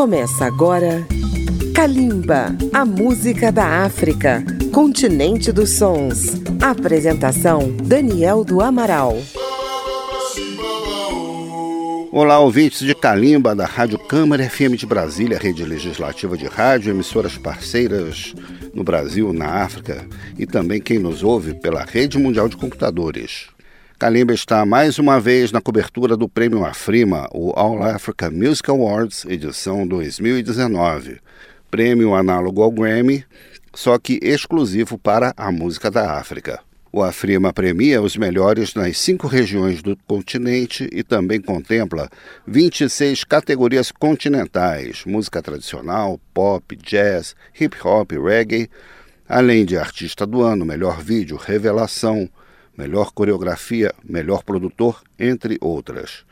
Começa agora Kalimba, a música da África, continente dos sons. Apresentação Daniel do Amaral. Olá, ouvintes de Calimba da Rádio Câmara FM de Brasília, rede legislativa de rádio, emissoras parceiras no Brasil, na África e também quem nos ouve pela Rede Mundial de Computadores. Kalimba está mais uma vez na cobertura do prêmio Afrima, o All Africa Music Awards, edição 2019. Prêmio análogo ao Grammy, só que exclusivo para a música da África. O Afrima premia os melhores nas cinco regiões do continente e também contempla 26 categorias continentais: música tradicional, pop, jazz, hip hop, reggae, além de artista do ano, melhor vídeo, revelação, melhor coreografia, melhor produtor, entre outras.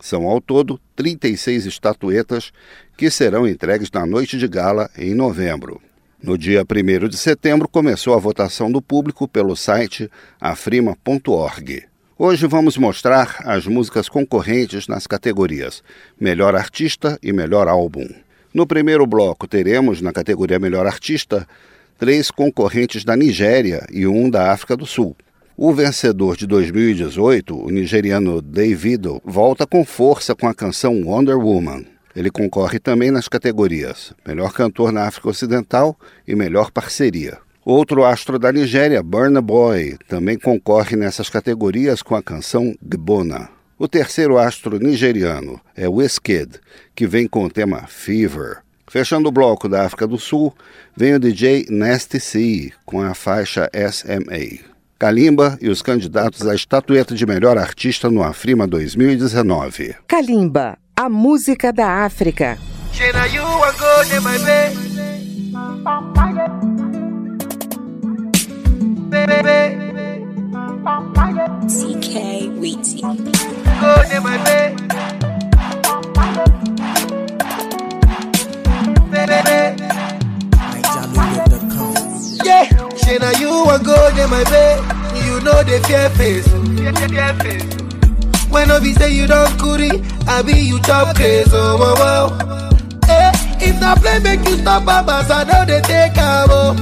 São ao todo 36 estatuetas que serão entregues na noite de gala em novembro. No dia 1 de setembro começou a votação do público pelo site afrima.org. Hoje vamos mostrar as músicas concorrentes nas categorias Melhor Artista e Melhor Álbum. No primeiro bloco teremos, na categoria Melhor Artista, três concorrentes da Nigéria e um da África do Sul. O vencedor de 2018, o nigeriano Davido, volta com força com a canção Wonder Woman. Ele concorre também nas categorias Melhor Cantor na África Ocidental e Melhor Parceria. Outro astro da Nigéria, Burna Boy, também concorre nessas categorias com a canção Gbona. O terceiro astro nigeriano é Wizkid, que vem com o tema Fever. Fechando o bloco da África do Sul, vem o DJ Nasty C com a faixa SMA. Kalimba e os candidatos à estatueta de melhor artista no Afrima 2019. Kalimba, a música da África. CK Weezy. My bed. You know the fear face. When I be say you don't curry, I be you chop crazy. Oh, oh, oh. Eh, if not play make you stop babas, I know they take am oh.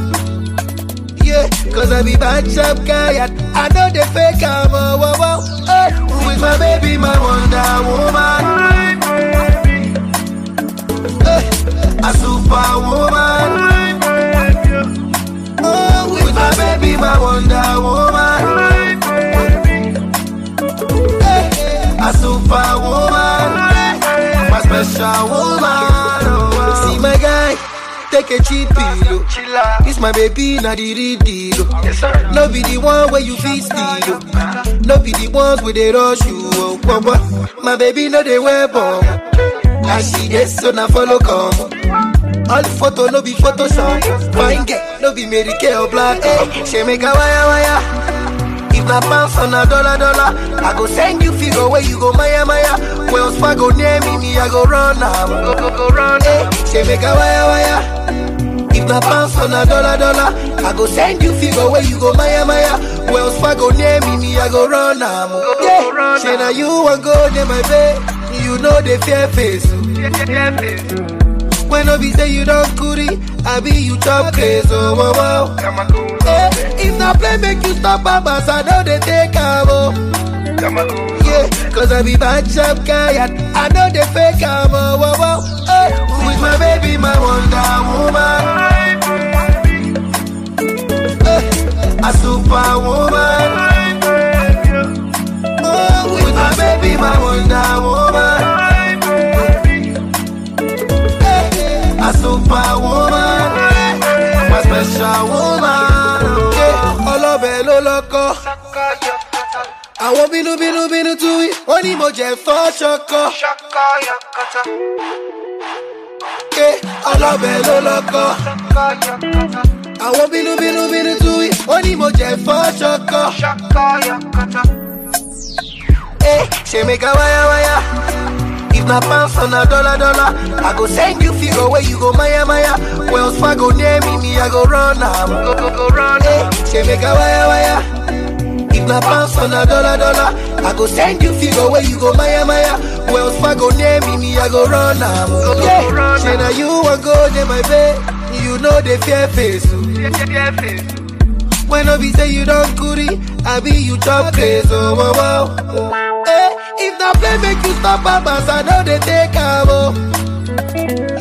Yeah, cause I be bad chap guy and I know they fake am oh, oh, oh. Eh, with my baby, my wonder woman. Eh, a superwoman. Take a cheap pillow. It's my baby, not the real deal. No be the one where you feel steal. No be the ones where they rush you. Oh. My baby, no they wear bomb. I see this, so now follow come. All photo no be Photoshop. Fine girl, no be Mary Kay or black. Hey, she make a wire wire. If na pounds on a dollar dollar, I go send you figure where you go Maya Maya. Wells Fargo near me, me I go run now. Go go go run. Eh, hey, she make a wire wire. If na pounds on a dollar dollar, I go send you figure where you go Maya Maya. Wells Fargo near me, me I go run now. Yeah, she na you want go near my bed. You know the fear face. Oh. When I be say you don't curry, I be you chop crazy. Oh, oh, oh. Eh, if not play make you stop babas, I know they take am oh. Yeah, cause I be bad chap guy and I know they fake am oh, oh, oh. Eh, with my baby, my wonder woman. Eh, a superwoman. Oh, with my baby, my wonder woman. Àwọn bínúbínú bínú tú wí, ó ní mo jẹ fọ́ ṣọkọ. Yeah, ọlọ́bẹ̀ ló lọ́kọ́. Àwọn bínúbínú bínú tú wí, ó ní mo jẹ fọ́ ṣọkọ. Eh, ṣe mi ká wáyáwáyá. If na pounds on a dollar dollar, I go send you figure where you go Maya Maya. Wells Fargo near me, me I go run am. Go go go run. Hey, she make a wire wire. If na pounds on a dollar dollar, I go send you figure where you go Maya Maya. Wells Fargo near me, me I I go run am. oh. Yeah, say na you wan go dey my bed, you know the fear face. oh. When no be say you don't kuri, I be you chop craze. Oh, oh, oh. Hey, if na play make you stop am as I know they take am. Oh.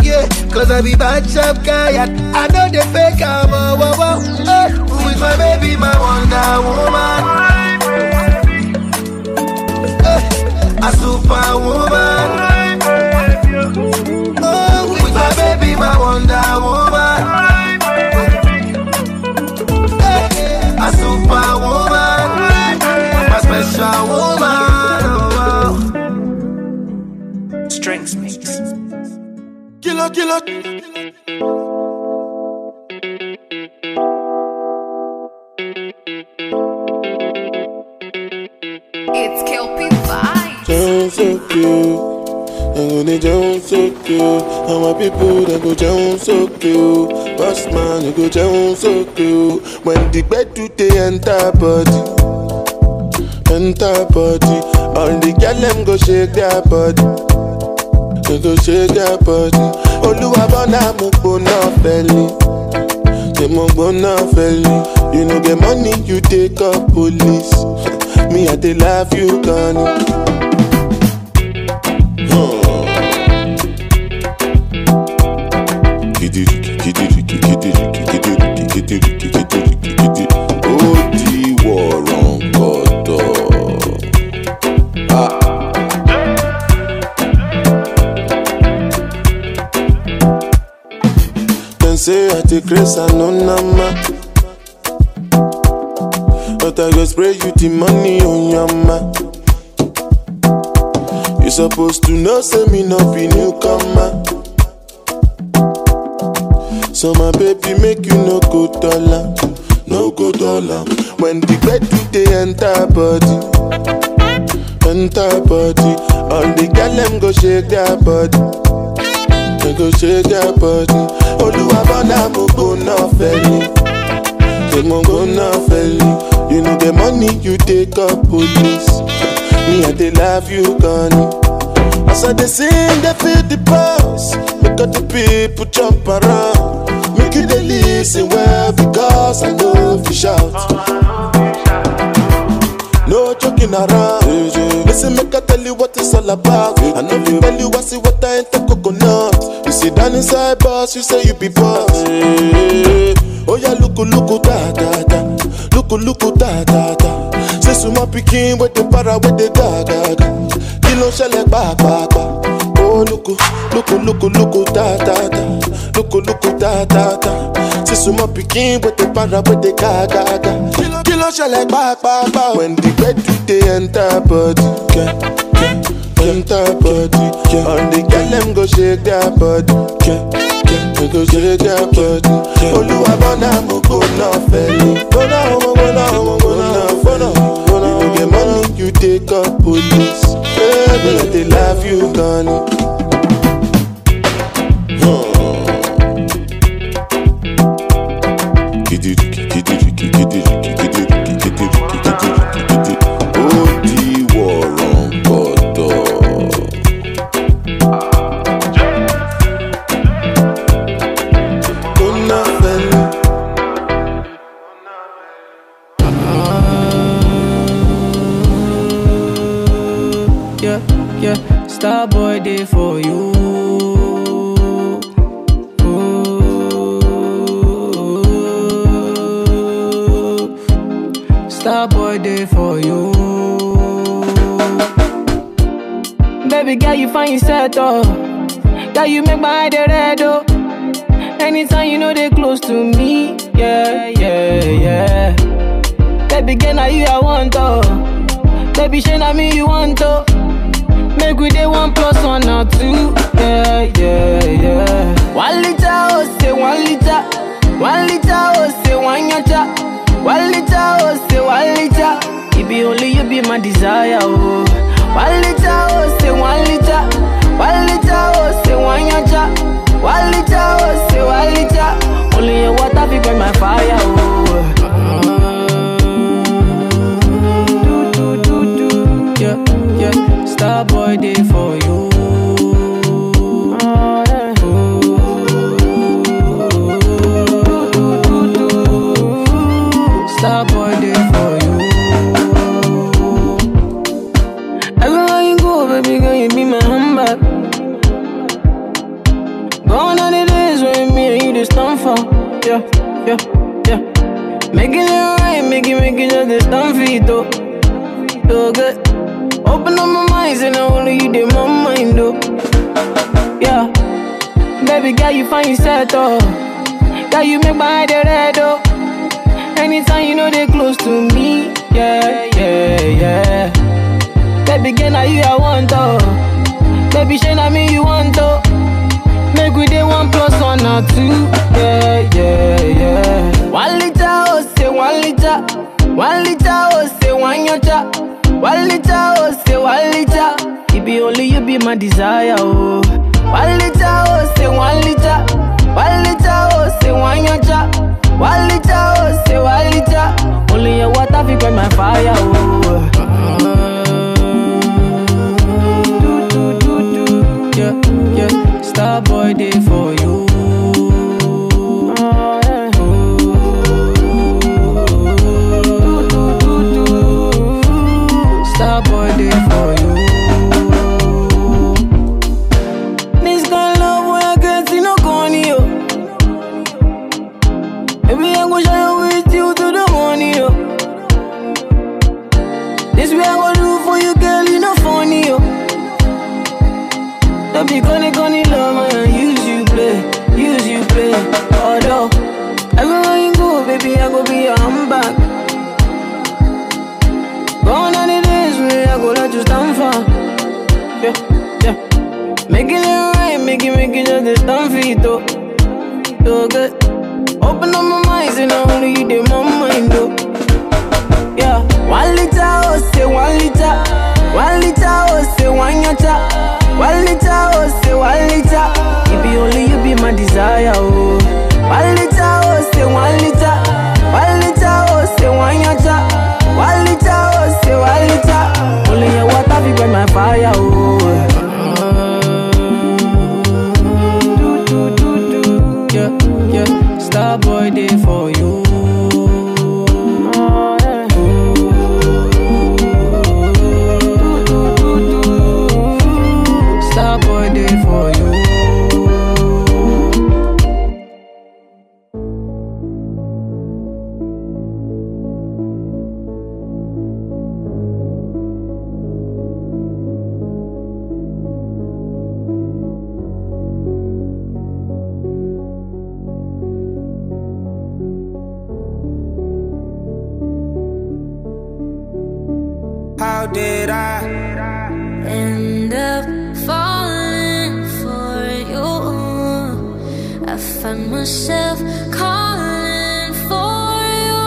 Yeah, cause I be bad sharp guy and I know they fake am. Oh, oh, oh. Hey, who is my baby, my wonder woman? A superwoman. Oh, who is my baby, my wonder woman? Hey, a superwoman, my special woman. Oh, oh. Strengths mix. Killer, killer. I'm gonna Jones so cute. And my people they go Jones so cute. Boss man, you go Jones so cute. When the bed do they enter body, enter body. All the girl them go shake their body. They go shake their body. Oluwa bona mo gbona feli. Say mo gbona feli. You know get money, you take up police. Me I dey love you, Connie. Ó di wọ̀rọ̀ǹkọ̀tọ̀. Dem say I and no nama. But I go spray you the money on your ma. You supposed to know, say me no be newcomer. So my baby make you no go dollar, no go dollar. When the bed do they enter body, enter body. All the girl them go shake their body, they go shake their body. Oluwa bona mo go na feli, say go na feli. You know the money you take up police. Me I dey love you, Connie. As I dey sing, they feel the pulse. Make all the people jump around. You dey listen well because I know if you shout. No joking around. Listen, make I tell you what it's all about. I know if you tell you I see what I ain't the coconut. You sit down inside boss, you say you be boss. Oh yeah, look, look, da da da. Look, look, da da da. Say suma pikin with the para with the ga ga ga. Kí ló ń ṣẹlẹ̀ pàápàá? Oh loko, loko, loko, loko, ta, ta, ta. Loko, loko, ta, ta, ta. Se sou mwen pikin, bwe te para, bwe te ka, ka, ka. Kilo chale, pa, pa, pa. When the bed you dey enter body, yeah, yeah Enter body, yeah All the girl them go shake their body, yeah, yeah They go shake their body Oluwa bona mo go na felo Bona, bona, bona, bona, bona, bona get money, you take up police. Baby, I dey love you, Connie. Boy for you. Baby girl, you find yourself oh. Girl, you make my eye red oh. Anytime you know they close to me, yeah, yeah, yeah. Baby girl, now you I want oh. Baby, shey na me you want to Make we dey one plus one or two Yeah, yeah, yeah One liter, oh say one liter One liter, oh say one yacha be only you be my desire, oh One liter, oh say one liter One liter, oh say one yacha One liter, oh say one liter Only your water fi burn my fire, oh do, do, do, do. Yeah, yeah. Star boy day for you. it be my handbag. Gone are the days when me and you just stand for. Yeah, yeah, yeah. Making it right, making making just this stand for you, though. Though good. Open up my mind, and I only you did my mind, though. Yeah. Baby girl, you find yourself, though. Girl, you make my head red, though. Anytime you know they close to me, yeah, yeah, yeah. Baby girl, now you I want, though. Baby, shine on me, you want, though. Make we day one plus one or two. Yeah, yeah, yeah. One liter, oh, say one liter. One liter, oh, say one yacha. One liter, oh, say one liter. It be only you be my desire, oh. One liter, oh, say one liter. One liter, oh, say one yacha. One liter, oh, say one liter. Only your water fi quench my fire, oh. Yeah, yeah. Star boy day for you. Just this stand for you, though. So good. Open up my mind, and only you did my mind, though. Yeah, one liter, oh, say one liter. One liter, oh, say one yacha. One liter, oh, say one liter. It be only you be my desire, oh. One liter, oh, say one liter. One liter, oh, say one yacha. One liter, oh, say one liter. Only your water fi burn my fire, oh. Find myself calling for you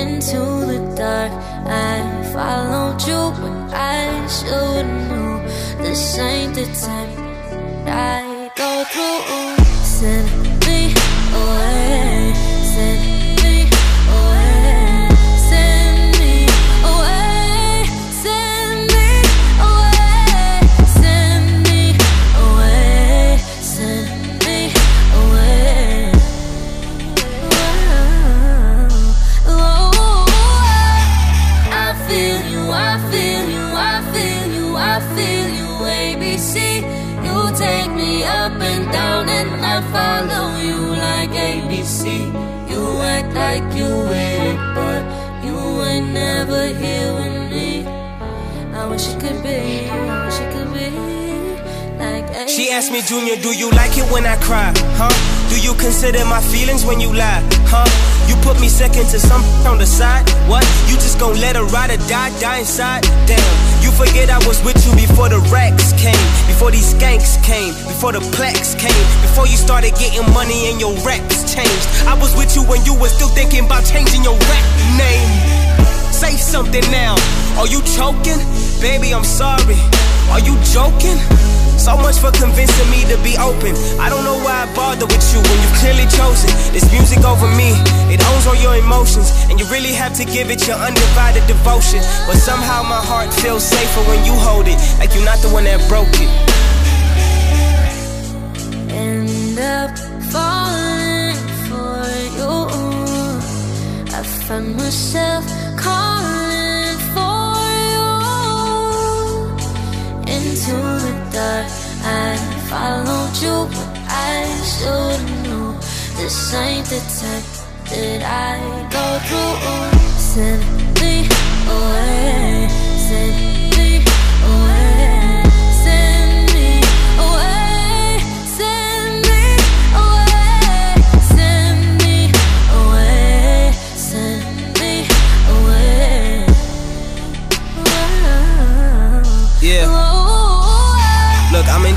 into the dark. I followed you when I should know this ain't the time I go through. Send me away. Send could be, it could be like. She asked me, Junior, do you like it when I cry? Huh? Do you consider my feelings when you lie? Huh? You put me second to some on the side? What? You just gon' let her ride or die, die inside? Damn, you forget I was with you before the racks came, before these skanks came, before the plex came, before you started getting money and your raps changed. I was with you when you were still thinking about changing your rap name. Say something now. Are you choking? Baby, I'm sorry. Are you joking? So much for convincing me to be open. I don't know why I bother with you when you've clearly chosen this music over me. It owns all your emotions, and you really have to give it your undivided devotion. But somehow my heart feels safer when you hold it, like you're not the one that broke it. end up falling for you. I find myself into the dark. I followed you, but I should know This ain't the type that I go through. Send me away. Send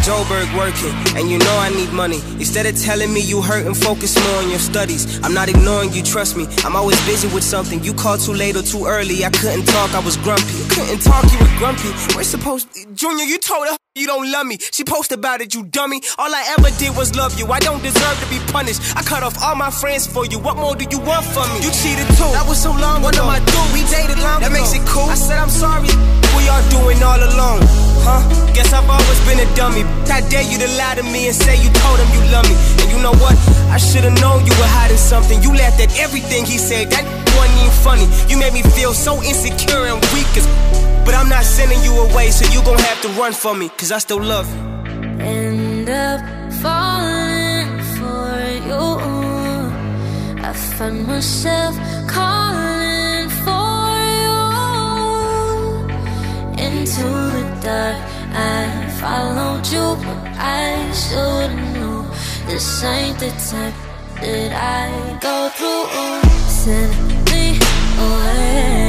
Joburg working, and you know I need money. Instead of telling me you hurt and focus more on your studies, I'm not ignoring you, trust me. I'm always busy with something. You called too late or too early. I couldn't talk, I was grumpy. I couldn't talk, you were grumpy. We're supposed, Junior, you told her you don't love me. She posted about it, you dummy. All I ever did was love you. I don't deserve to be punished. I cut off all my friends for you. What more do you want from me? You cheated too. That was so long what ago. What am I doing? We dated long That ago. makes it cool. I said I'm sorry. We are doing all alone. Huh? Guess I've always been a dummy. I dare you to lie to me and say you told him you love me. And you know what? I should've known you were hiding something. You laughed at everything he said. That wasn't even funny. You made me feel so insecure and weak as. But I'm not sending you away, so you gon' have to run for me, cause I still love you. End up falling for you. I find myself calling for you into the dark. I followed you, but I should've known this ain't the type that I go through. Send me away,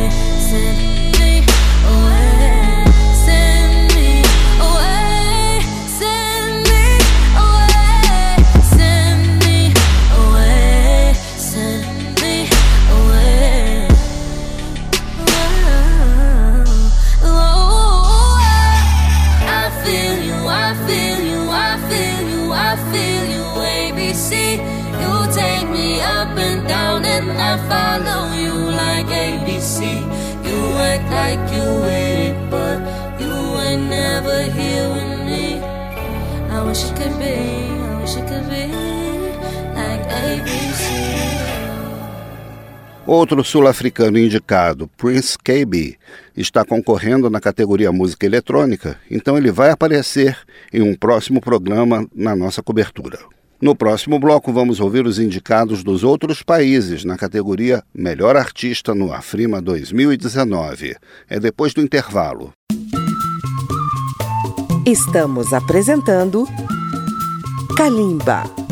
Outro sul-africano indicado, Prince KB, está concorrendo na categoria música eletrônica, então ele vai aparecer em um próximo programa na nossa cobertura. No próximo bloco, vamos ouvir os indicados dos outros países na categoria Melhor Artista no Afrima 2019. É depois do intervalo. Estamos apresentando Kalimba.